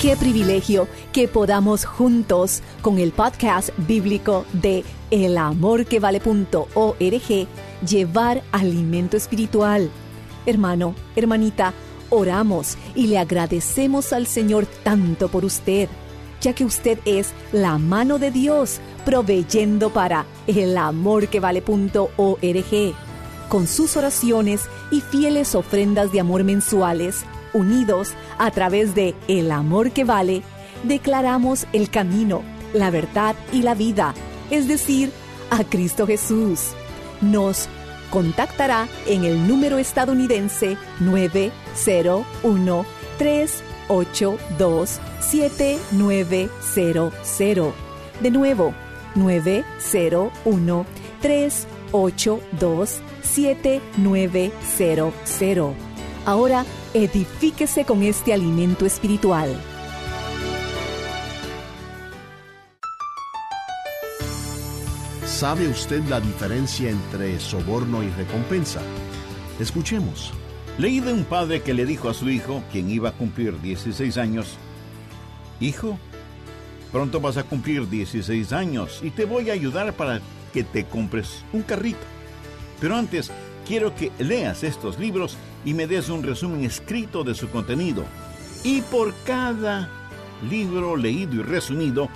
Qué privilegio que podamos juntos con el podcast bíblico de elamorquevale.org llevar alimento espiritual. Hermano, hermanita, oramos y le agradecemos al Señor tanto por usted, ya que usted es la mano de Dios proveyendo para elamorquevale.org. Con sus oraciones y fieles ofrendas de amor mensuales, unidos a través de El Amor que Vale, declaramos el camino, la verdad y la vida, es decir, a Cristo Jesús. Nos contactará en el número estadounidense 901 382 7900. De nuevo, 901 382 7900. Ahora edifíquese con este alimento espiritual. ¿Sabe usted la diferencia entre soborno y recompensa? Escuchemos. Leí de un padre que le dijo a su hijo, quien iba a cumplir 16 años, Hijo, pronto vas a cumplir 16 años y te voy a ayudar para que te compres un carrito. Pero antes, quiero que leas estos libros y me des un resumen escrito de su contenido. Y por cada libro leído y resumido,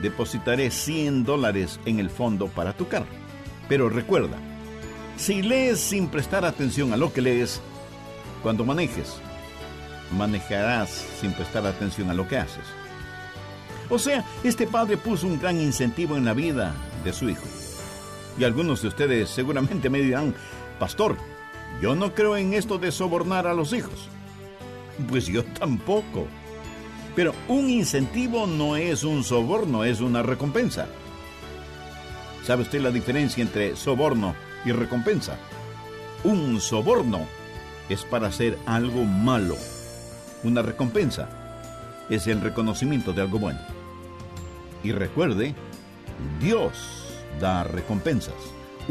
depositaré 100 dólares en el fondo para tu carro. Pero recuerda, si lees sin prestar atención a lo que lees, cuando manejes, manejarás sin prestar atención a lo que haces. O sea, este padre puso un gran incentivo en la vida de su hijo. Y algunos de ustedes seguramente me dirán, pastor, yo no creo en esto de sobornar a los hijos. Pues yo tampoco. Pero un incentivo no es un soborno, es una recompensa. ¿Sabe usted la diferencia entre soborno y recompensa? Un soborno es para hacer algo malo. Una recompensa es el reconocimiento de algo bueno. Y recuerde, Dios da recompensas.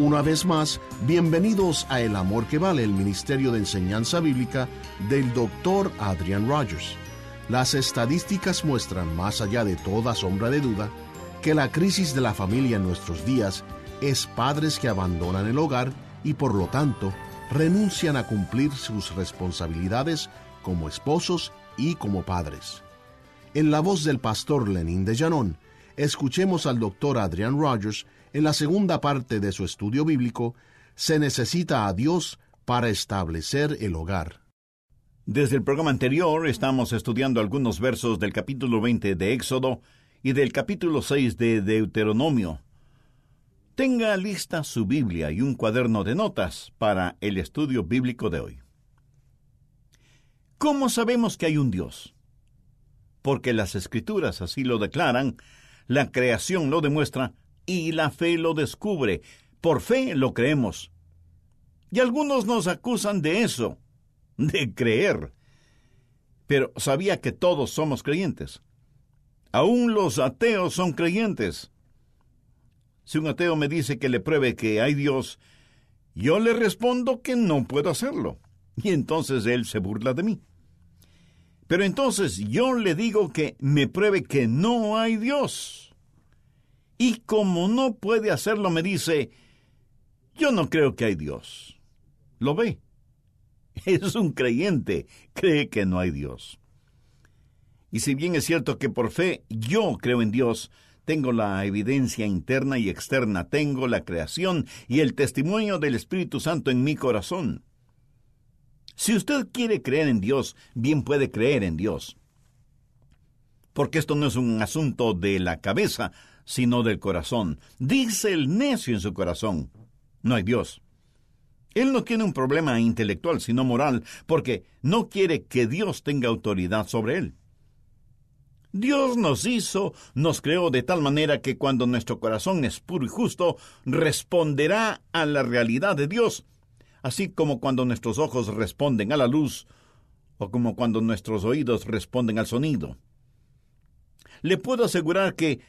Una vez más, bienvenidos a El Amor que Vale, el Ministerio de Enseñanza Bíblica del Dr. Adrian Rogers. Las estadísticas muestran, más allá de toda sombra de duda, que la crisis de la familia en nuestros días es padres que abandonan el hogar y por lo tanto renuncian a cumplir sus responsabilidades como esposos y como padres. En la voz del pastor Lenín de Llanón, escuchemos al doctor Adrian Rogers en la segunda parte de su estudio bíblico, se necesita a Dios para establecer el hogar. Desde el programa anterior estamos estudiando algunos versos del capítulo 20 de Éxodo y del capítulo 6 de Deuteronomio. Tenga lista su Biblia y un cuaderno de notas para el estudio bíblico de hoy. ¿Cómo sabemos que hay un Dios? Porque las escrituras así lo declaran, la creación lo demuestra y la fe lo descubre. Por fe lo creemos. Y algunos nos acusan de eso, de creer. Pero sabía que todos somos creyentes. Aún los ateos son creyentes. Si un ateo me dice que le pruebe que hay Dios, yo le respondo que no puedo hacerlo. Y entonces él se burla de mí. Pero entonces yo le digo que me pruebe que no hay Dios. Y como no puede hacerlo, me dice, yo no creo que hay Dios. ¿Lo ve? Es un creyente, cree que no hay Dios. Y si bien es cierto que por fe yo creo en Dios, tengo la evidencia interna y externa, tengo la creación y el testimonio del Espíritu Santo en mi corazón. Si usted quiere creer en Dios, bien puede creer en Dios. Porque esto no es un asunto de la cabeza, sino del corazón. Dice el necio en su corazón, no hay Dios. Él no tiene un problema intelectual, sino moral, porque no quiere que Dios tenga autoridad sobre él. Dios nos hizo, nos creó de tal manera que cuando nuestro corazón es puro y justo, responderá a la realidad de Dios, así como cuando nuestros ojos responden a la luz, o como cuando nuestros oídos responden al sonido. Le puedo asegurar que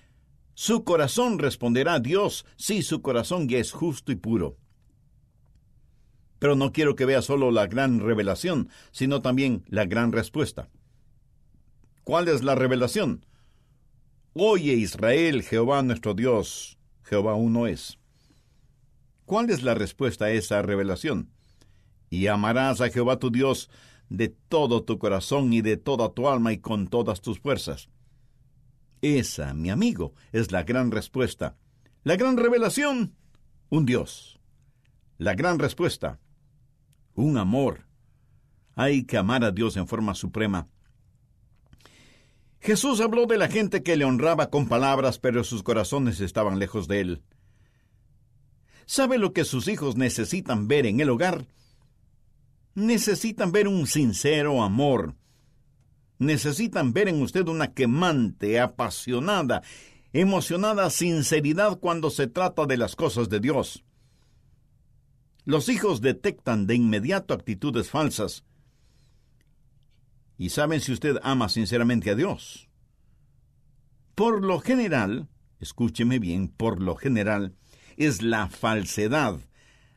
su corazón responderá a Dios si su corazón ya es justo y puro. Pero no quiero que vea solo la gran revelación, sino también la gran respuesta. ¿Cuál es la revelación? Oye Israel, Jehová nuestro Dios, Jehová uno es. ¿Cuál es la respuesta a esa revelación? Y amarás a Jehová tu Dios de todo tu corazón y de toda tu alma y con todas tus fuerzas. Esa, mi amigo, es la gran respuesta. La gran revelación, un Dios. La gran respuesta, un amor. Hay que amar a Dios en forma suprema. Jesús habló de la gente que le honraba con palabras, pero sus corazones estaban lejos de él. ¿Sabe lo que sus hijos necesitan ver en el hogar? Necesitan ver un sincero amor. Necesitan ver en usted una quemante, apasionada, emocionada sinceridad cuando se trata de las cosas de Dios. Los hijos detectan de inmediato actitudes falsas, y saben si usted ama sinceramente a Dios. Por lo general, escúcheme bien, por lo general, es la falsedad,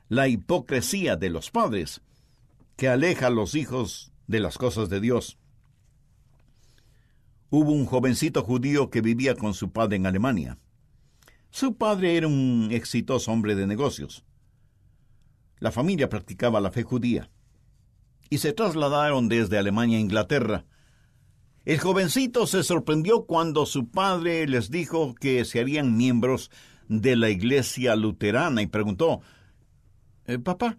la hipocresía de los padres que aleja a los hijos de las cosas de Dios. Hubo un jovencito judío que vivía con su padre en Alemania. Su padre era un exitoso hombre de negocios. La familia practicaba la fe judía y se trasladaron desde Alemania a Inglaterra. El jovencito se sorprendió cuando su padre les dijo que se harían miembros de la iglesia luterana y preguntó, eh, Papá,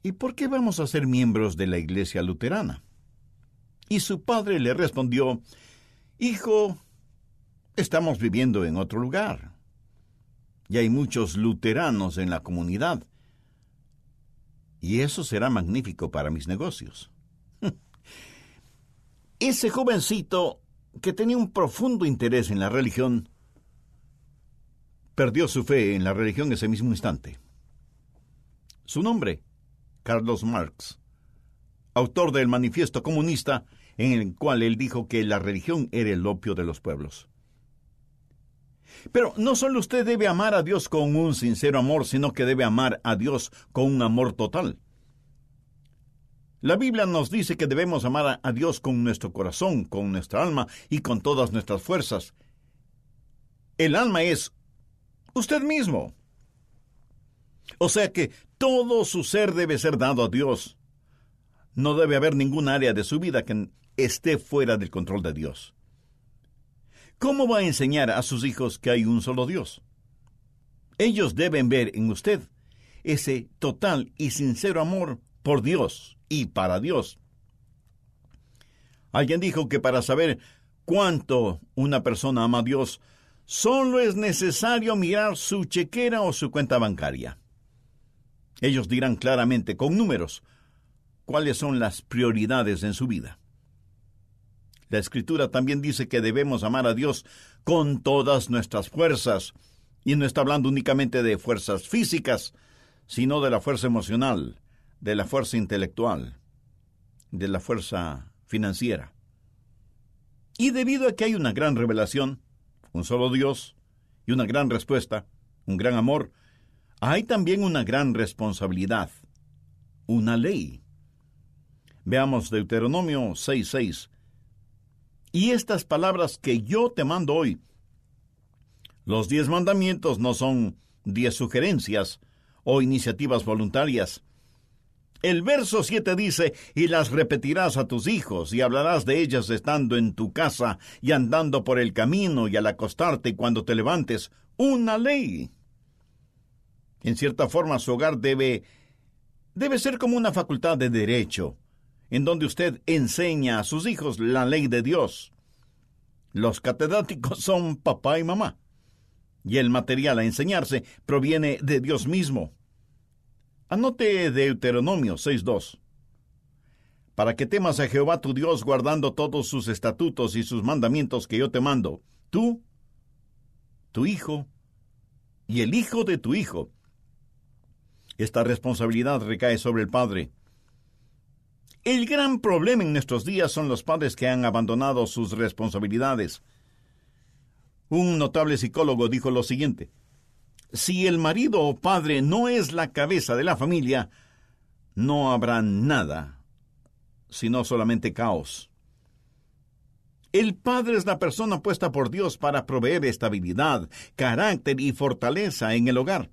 ¿y por qué vamos a ser miembros de la iglesia luterana? Y su padre le respondió, Hijo, estamos viviendo en otro lugar. Y hay muchos luteranos en la comunidad y eso será magnífico para mis negocios. Ese jovencito, que tenía un profundo interés en la religión, perdió su fe en la religión ese mismo instante. Su nombre, Carlos Marx, autor del Manifiesto Comunista, en el cual él dijo que la religión era el opio de los pueblos. Pero no solo usted debe amar a Dios con un sincero amor, sino que debe amar a Dios con un amor total. La Biblia nos dice que debemos amar a Dios con nuestro corazón, con nuestra alma y con todas nuestras fuerzas. El alma es usted mismo. O sea que todo su ser debe ser dado a Dios. No debe haber ningún área de su vida que esté fuera del control de Dios. ¿Cómo va a enseñar a sus hijos que hay un solo Dios? Ellos deben ver en usted ese total y sincero amor por Dios y para Dios. Alguien dijo que para saber cuánto una persona ama a Dios, solo es necesario mirar su chequera o su cuenta bancaria. Ellos dirán claramente, con números, cuáles son las prioridades en su vida. La Escritura también dice que debemos amar a Dios con todas nuestras fuerzas, y no está hablando únicamente de fuerzas físicas, sino de la fuerza emocional, de la fuerza intelectual, de la fuerza financiera. Y debido a que hay una gran revelación, un solo Dios y una gran respuesta, un gran amor, hay también una gran responsabilidad, una ley. Veamos Deuteronomio 6:6. Y estas palabras que yo te mando hoy, los diez mandamientos no son diez sugerencias o iniciativas voluntarias. El verso 7 dice, y las repetirás a tus hijos, y hablarás de ellas estando en tu casa, y andando por el camino, y al acostarte y cuando te levantes, una ley. En cierta forma, su hogar debe, debe ser como una facultad de derecho, en donde usted enseña a sus hijos la ley de Dios. Los catedráticos son papá y mamá, y el material a enseñarse proviene de Dios mismo. Anote Deuteronomio 6.2. Para que temas a Jehová tu Dios guardando todos sus estatutos y sus mandamientos que yo te mando, tú, tu hijo y el hijo de tu hijo. Esta responsabilidad recae sobre el Padre el gran problema en nuestros días son los padres que han abandonado sus responsabilidades. Un notable psicólogo dijo lo siguiente, si el marido o padre no es la cabeza de la familia, no habrá nada, sino solamente caos. El padre es la persona puesta por Dios para proveer estabilidad, carácter y fortaleza en el hogar.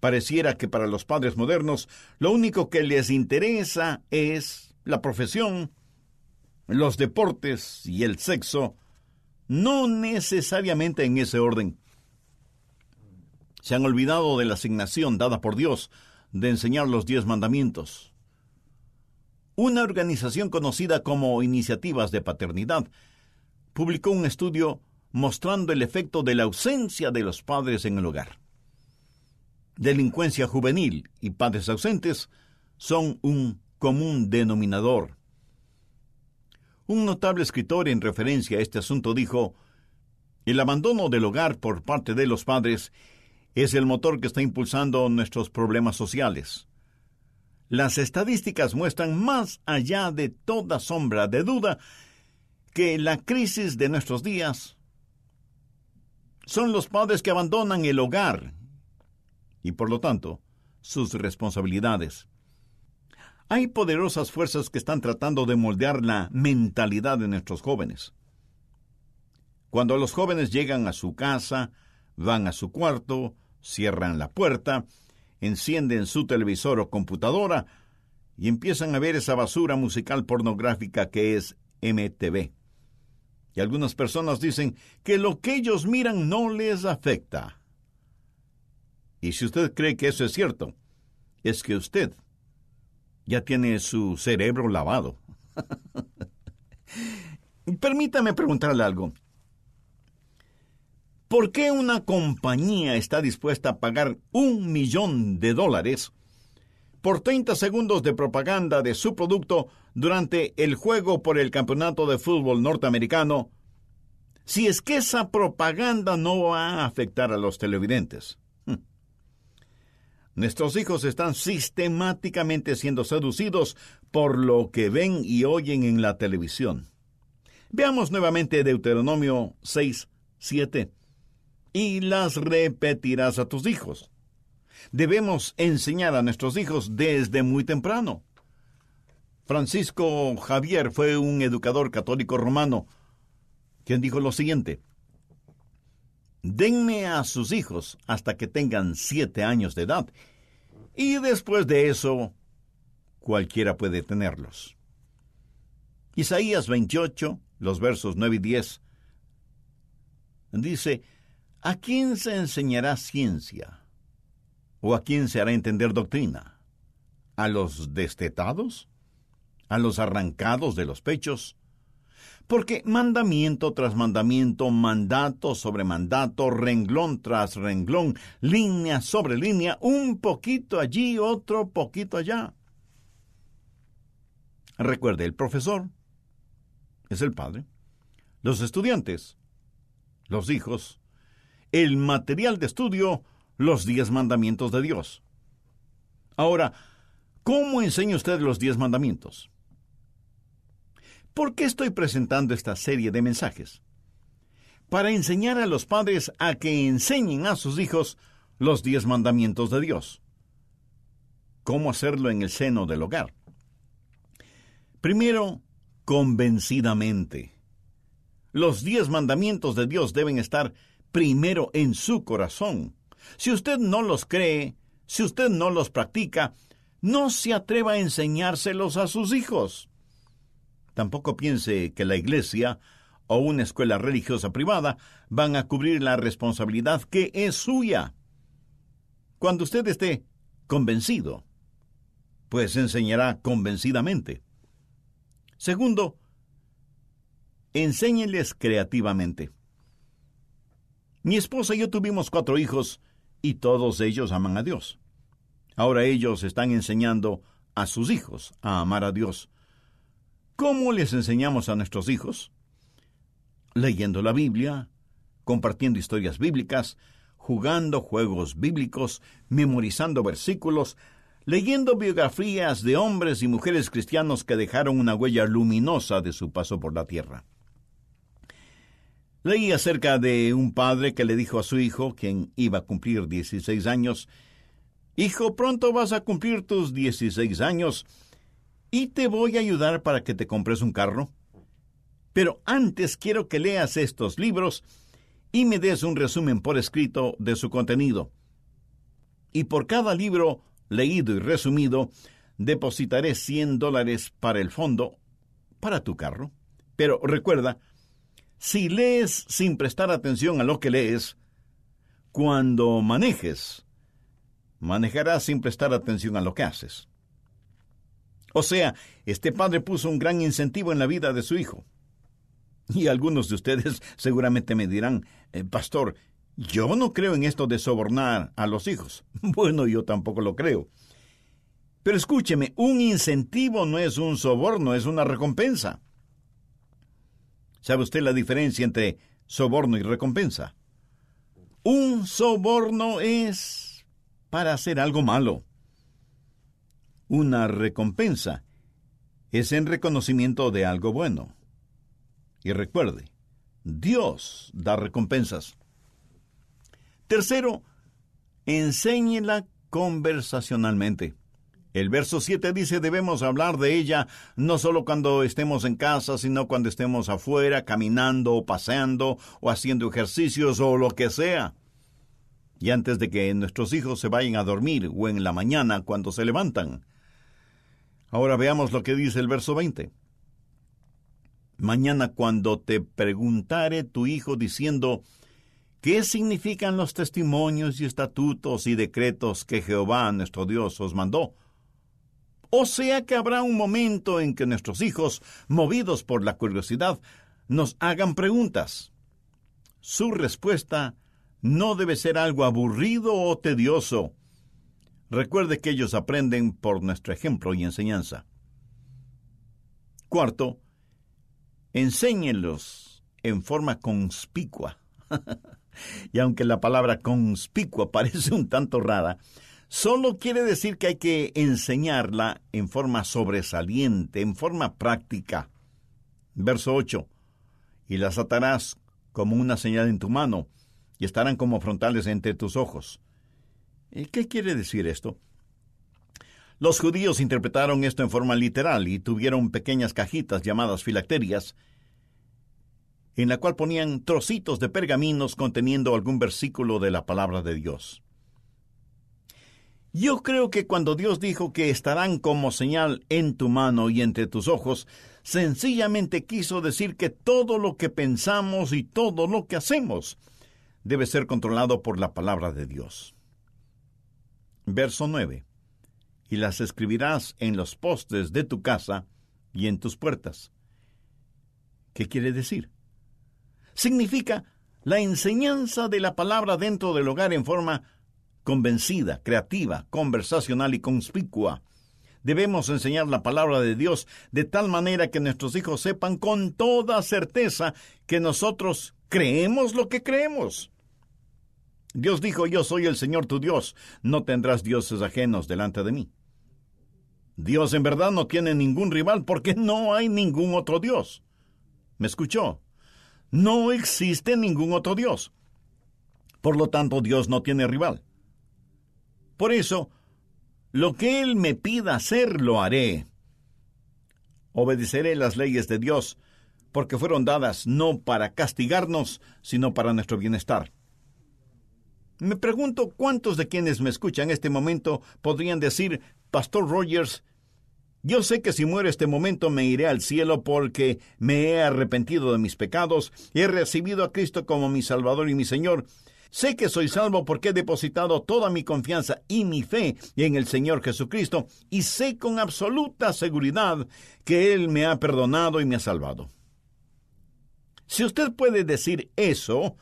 Pareciera que para los padres modernos lo único que les interesa es la profesión, los deportes y el sexo, no necesariamente en ese orden. Se han olvidado de la asignación dada por Dios de enseñar los diez mandamientos. Una organización conocida como Iniciativas de Paternidad publicó un estudio mostrando el efecto de la ausencia de los padres en el hogar delincuencia juvenil y padres ausentes son un común denominador. Un notable escritor en referencia a este asunto dijo, el abandono del hogar por parte de los padres es el motor que está impulsando nuestros problemas sociales. Las estadísticas muestran más allá de toda sombra de duda que la crisis de nuestros días son los padres que abandonan el hogar y por lo tanto sus responsabilidades. Hay poderosas fuerzas que están tratando de moldear la mentalidad de nuestros jóvenes. Cuando los jóvenes llegan a su casa, van a su cuarto, cierran la puerta, encienden su televisor o computadora y empiezan a ver esa basura musical pornográfica que es MTV. Y algunas personas dicen que lo que ellos miran no les afecta. Y si usted cree que eso es cierto, es que usted ya tiene su cerebro lavado. Permítame preguntarle algo. ¿Por qué una compañía está dispuesta a pagar un millón de dólares por 30 segundos de propaganda de su producto durante el juego por el campeonato de fútbol norteamericano si es que esa propaganda no va a afectar a los televidentes? Nuestros hijos están sistemáticamente siendo seducidos por lo que ven y oyen en la televisión. Veamos nuevamente Deuteronomio 6, 7. Y las repetirás a tus hijos. Debemos enseñar a nuestros hijos desde muy temprano. Francisco Javier fue un educador católico romano, quien dijo lo siguiente. Denme a sus hijos hasta que tengan siete años de edad, y después de eso, cualquiera puede tenerlos. Isaías 28, los versos 9 y 10, dice, ¿A quién se enseñará ciencia? ¿O a quién se hará entender doctrina? ¿A los destetados? ¿A los arrancados de los pechos? Porque mandamiento tras mandamiento, mandato sobre mandato, renglón tras renglón, línea sobre línea, un poquito allí, otro poquito allá. Recuerde, el profesor es el padre, los estudiantes, los hijos, el material de estudio, los diez mandamientos de Dios. Ahora, ¿cómo enseña usted los diez mandamientos? ¿Por qué estoy presentando esta serie de mensajes? Para enseñar a los padres a que enseñen a sus hijos los diez mandamientos de Dios. ¿Cómo hacerlo en el seno del hogar? Primero, convencidamente. Los diez mandamientos de Dios deben estar primero en su corazón. Si usted no los cree, si usted no los practica, no se atreva a enseñárselos a sus hijos. Tampoco piense que la iglesia o una escuela religiosa privada van a cubrir la responsabilidad que es suya. Cuando usted esté convencido, pues enseñará convencidamente. Segundo, enséñeles creativamente. Mi esposa y yo tuvimos cuatro hijos y todos ellos aman a Dios. Ahora ellos están enseñando a sus hijos a amar a Dios ¿Cómo les enseñamos a nuestros hijos? Leyendo la Biblia, compartiendo historias bíblicas, jugando juegos bíblicos, memorizando versículos, leyendo biografías de hombres y mujeres cristianos que dejaron una huella luminosa de su paso por la tierra. Leí acerca de un padre que le dijo a su hijo, quien iba a cumplir 16 años, Hijo, pronto vas a cumplir tus 16 años, y te voy a ayudar para que te compres un carro. Pero antes quiero que leas estos libros y me des un resumen por escrito de su contenido. Y por cada libro leído y resumido, depositaré 100 dólares para el fondo, para tu carro. Pero recuerda, si lees sin prestar atención a lo que lees, cuando manejes, manejarás sin prestar atención a lo que haces. O sea, este padre puso un gran incentivo en la vida de su hijo. Y algunos de ustedes seguramente me dirán, eh, pastor, yo no creo en esto de sobornar a los hijos. Bueno, yo tampoco lo creo. Pero escúcheme, un incentivo no es un soborno, es una recompensa. ¿Sabe usted la diferencia entre soborno y recompensa? Un soborno es para hacer algo malo. Una recompensa es en reconocimiento de algo bueno. Y recuerde, Dios da recompensas. Tercero, enséñela conversacionalmente. El verso 7 dice debemos hablar de ella no solo cuando estemos en casa, sino cuando estemos afuera, caminando o paseando o haciendo ejercicios o lo que sea. Y antes de que nuestros hijos se vayan a dormir o en la mañana cuando se levantan. Ahora veamos lo que dice el verso 20. Mañana cuando te preguntare tu hijo diciendo, ¿qué significan los testimonios y estatutos y decretos que Jehová nuestro Dios os mandó? O sea que habrá un momento en que nuestros hijos, movidos por la curiosidad, nos hagan preguntas. Su respuesta no debe ser algo aburrido o tedioso, Recuerde que ellos aprenden por nuestro ejemplo y enseñanza. Cuarto, enséñenlos en forma conspicua. y aunque la palabra conspicua parece un tanto rara, solo quiere decir que hay que enseñarla en forma sobresaliente, en forma práctica. Verso 8. Y las atarás como una señal en tu mano, y estarán como frontales entre tus ojos. ¿Qué quiere decir esto? Los judíos interpretaron esto en forma literal y tuvieron pequeñas cajitas llamadas filacterias, en la cual ponían trocitos de pergaminos conteniendo algún versículo de la palabra de Dios. Yo creo que cuando Dios dijo que estarán como señal en tu mano y entre tus ojos, sencillamente quiso decir que todo lo que pensamos y todo lo que hacemos debe ser controlado por la palabra de Dios. Verso 9. Y las escribirás en los postes de tu casa y en tus puertas. ¿Qué quiere decir? Significa la enseñanza de la palabra dentro del hogar en forma convencida, creativa, conversacional y conspicua. Debemos enseñar la palabra de Dios de tal manera que nuestros hijos sepan con toda certeza que nosotros creemos lo que creemos. Dios dijo, yo soy el Señor tu Dios, no tendrás dioses ajenos delante de mí. Dios en verdad no tiene ningún rival porque no hay ningún otro Dios. ¿Me escuchó? No existe ningún otro Dios. Por lo tanto, Dios no tiene rival. Por eso, lo que Él me pida hacer, lo haré. Obedeceré las leyes de Dios, porque fueron dadas no para castigarnos, sino para nuestro bienestar. Me pregunto cuántos de quienes me escuchan en este momento podrían decir, Pastor Rogers, yo sé que si muero este momento me iré al cielo porque me he arrepentido de mis pecados, he recibido a Cristo como mi Salvador y mi Señor. Sé que soy salvo porque he depositado toda mi confianza y mi fe en el Señor Jesucristo y sé con absoluta seguridad que Él me ha perdonado y me ha salvado. Si usted puede decir eso,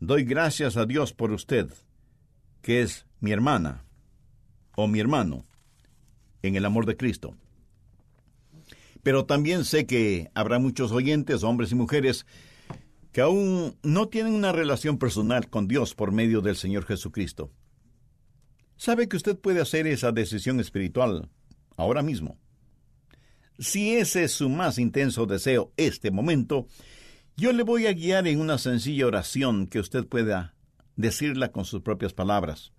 Doy gracias a Dios por usted, que es mi hermana o mi hermano en el amor de Cristo. Pero también sé que habrá muchos oyentes, hombres y mujeres, que aún no tienen una relación personal con Dios por medio del Señor Jesucristo. Sabe que usted puede hacer esa decisión espiritual ahora mismo. Si ese es su más intenso deseo este momento, yo le voy a guiar en una sencilla oración que usted pueda decirla con sus propias palabras.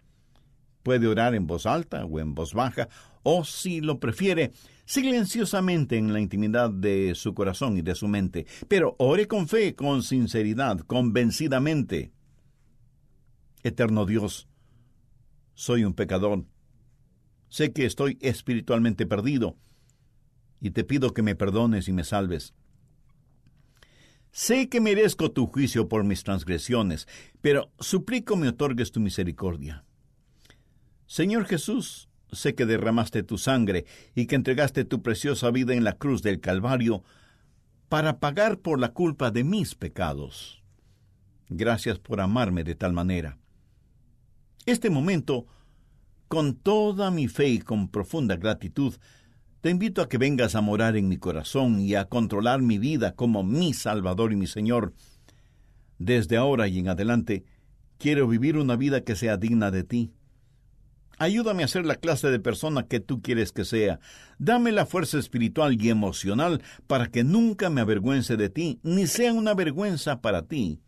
Puede orar en voz alta o en voz baja, o si lo prefiere, silenciosamente en la intimidad de su corazón y de su mente, pero ore con fe, con sinceridad, convencidamente. Eterno Dios, soy un pecador. Sé que estoy espiritualmente perdido y te pido que me perdones y me salves. Sé que merezco tu juicio por mis transgresiones, pero suplico me otorgues tu misericordia. Señor Jesús, sé que derramaste tu sangre y que entregaste tu preciosa vida en la cruz del Calvario para pagar por la culpa de mis pecados. Gracias por amarme de tal manera. Este momento, con toda mi fe y con profunda gratitud, te invito a que vengas a morar en mi corazón y a controlar mi vida como mi Salvador y mi Señor. Desde ahora y en adelante, quiero vivir una vida que sea digna de ti. Ayúdame a ser la clase de persona que tú quieres que sea. Dame la fuerza espiritual y emocional para que nunca me avergüence de ti, ni sea una vergüenza para ti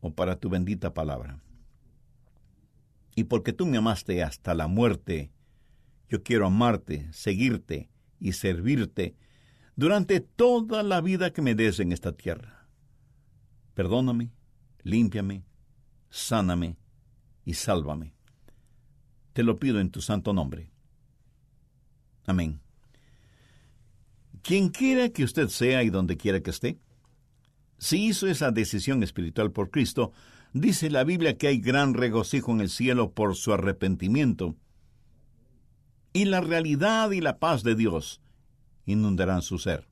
o para tu bendita palabra. Y porque tú me amaste hasta la muerte, yo quiero amarte, seguirte y servirte durante toda la vida que me des en esta tierra. Perdóname, límpiame, sáname y sálvame. Te lo pido en tu santo nombre. Amén. Quien quiera que usted sea y donde quiera que esté, si hizo esa decisión espiritual por Cristo, dice la Biblia que hay gran regocijo en el cielo por su arrepentimiento, y la realidad y la paz de Dios inundarán su ser.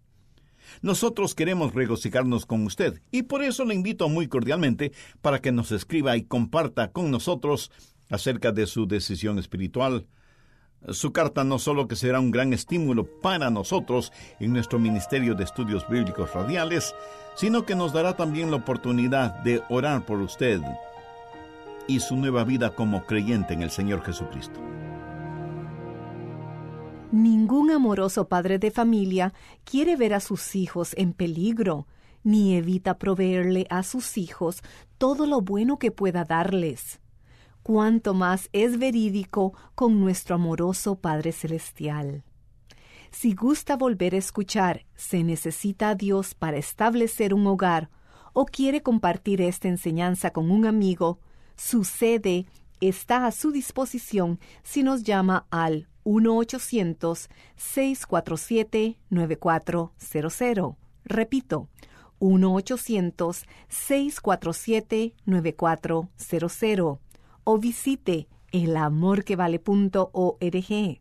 Nosotros queremos regocijarnos con usted y por eso le invito muy cordialmente para que nos escriba y comparta con nosotros acerca de su decisión espiritual. Su carta no solo que será un gran estímulo para nosotros en nuestro Ministerio de Estudios Bíblicos Radiales, sino que nos dará también la oportunidad de orar por usted y su nueva vida como creyente en el Señor Jesucristo. Ningún amoroso padre de familia quiere ver a sus hijos en peligro, ni evita proveerle a sus hijos todo lo bueno que pueda darles cuánto más es verídico con nuestro amoroso Padre Celestial. Si gusta volver a escuchar Se necesita a Dios para establecer un hogar o quiere compartir esta enseñanza con un amigo, su sede está a su disposición si nos llama al 1-800-647-9400. Repito, 1-800-647-9400 o visite elamorquevale.org.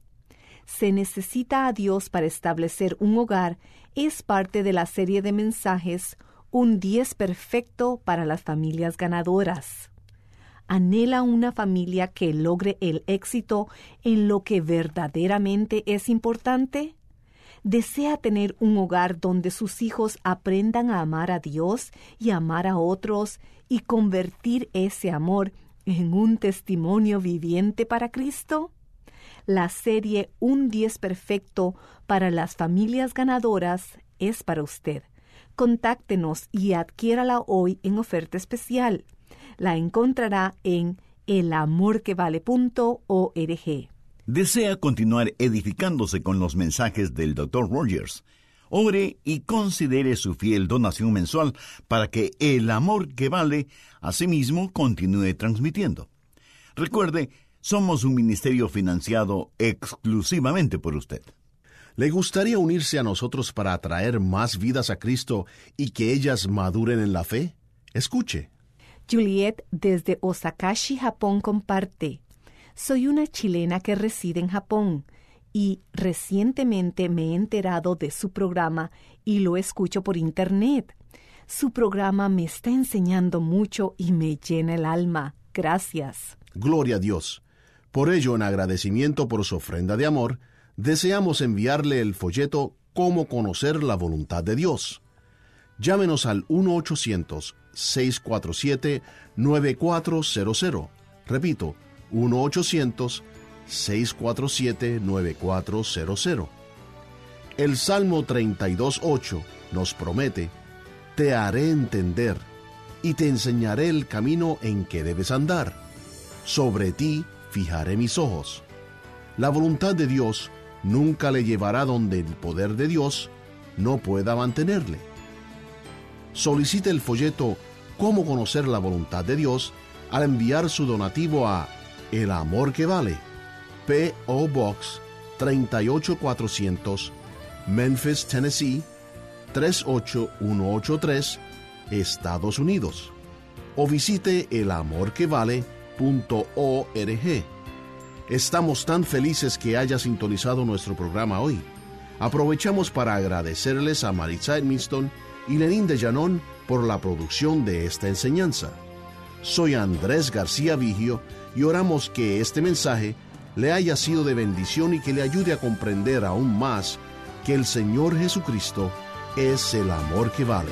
Se necesita a Dios para establecer un hogar es parte de la serie de mensajes Un 10 perfecto para las familias ganadoras. Anhela una familia que logre el éxito en lo que verdaderamente es importante? ¿Desea tener un hogar donde sus hijos aprendan a amar a Dios y amar a otros y convertir ese amor en un testimonio viviente para Cristo? La serie Un 10 Perfecto para las familias ganadoras es para usted. Contáctenos y adquiérala hoy en oferta especial. La encontrará en elamorquevale.org. ¿Desea continuar edificándose con los mensajes del Dr. Rogers? Ore y considere su fiel donación mensual para que el amor que vale asimismo continúe transmitiendo. Recuerde, somos un ministerio financiado exclusivamente por usted. ¿Le gustaría unirse a nosotros para atraer más vidas a Cristo y que ellas maduren en la fe? Escuche. Juliet desde Osakashi, Japón comparte. Soy una chilena que reside en Japón y recientemente me he enterado de su programa y lo escucho por Internet. Su programa me está enseñando mucho y me llena el alma. Gracias. Gloria a Dios. Por ello, en agradecimiento por su ofrenda de amor, deseamos enviarle el folleto Cómo conocer la voluntad de Dios. Llámenos al 1-800-647-9400. Repito, 1-800-647-9400. 647-9400. El Salmo 32.8 nos promete, Te haré entender y te enseñaré el camino en que debes andar. Sobre ti fijaré mis ojos. La voluntad de Dios nunca le llevará donde el poder de Dios no pueda mantenerle. Solicite el folleto Cómo conocer la voluntad de Dios al enviar su donativo a El Amor que Vale, P.O. Box 38400, Memphis, Tennessee 38183, Estados Unidos. O visite elamorquevale.org. Estamos tan felices que haya sintonizado nuestro programa hoy. Aprovechamos para agradecerles a Maritza Edmiston y Lenín de Llanón por la producción de esta enseñanza. Soy Andrés García Vigio y oramos que este mensaje le haya sido de bendición y que le ayude a comprender aún más que el Señor Jesucristo es el amor que vale.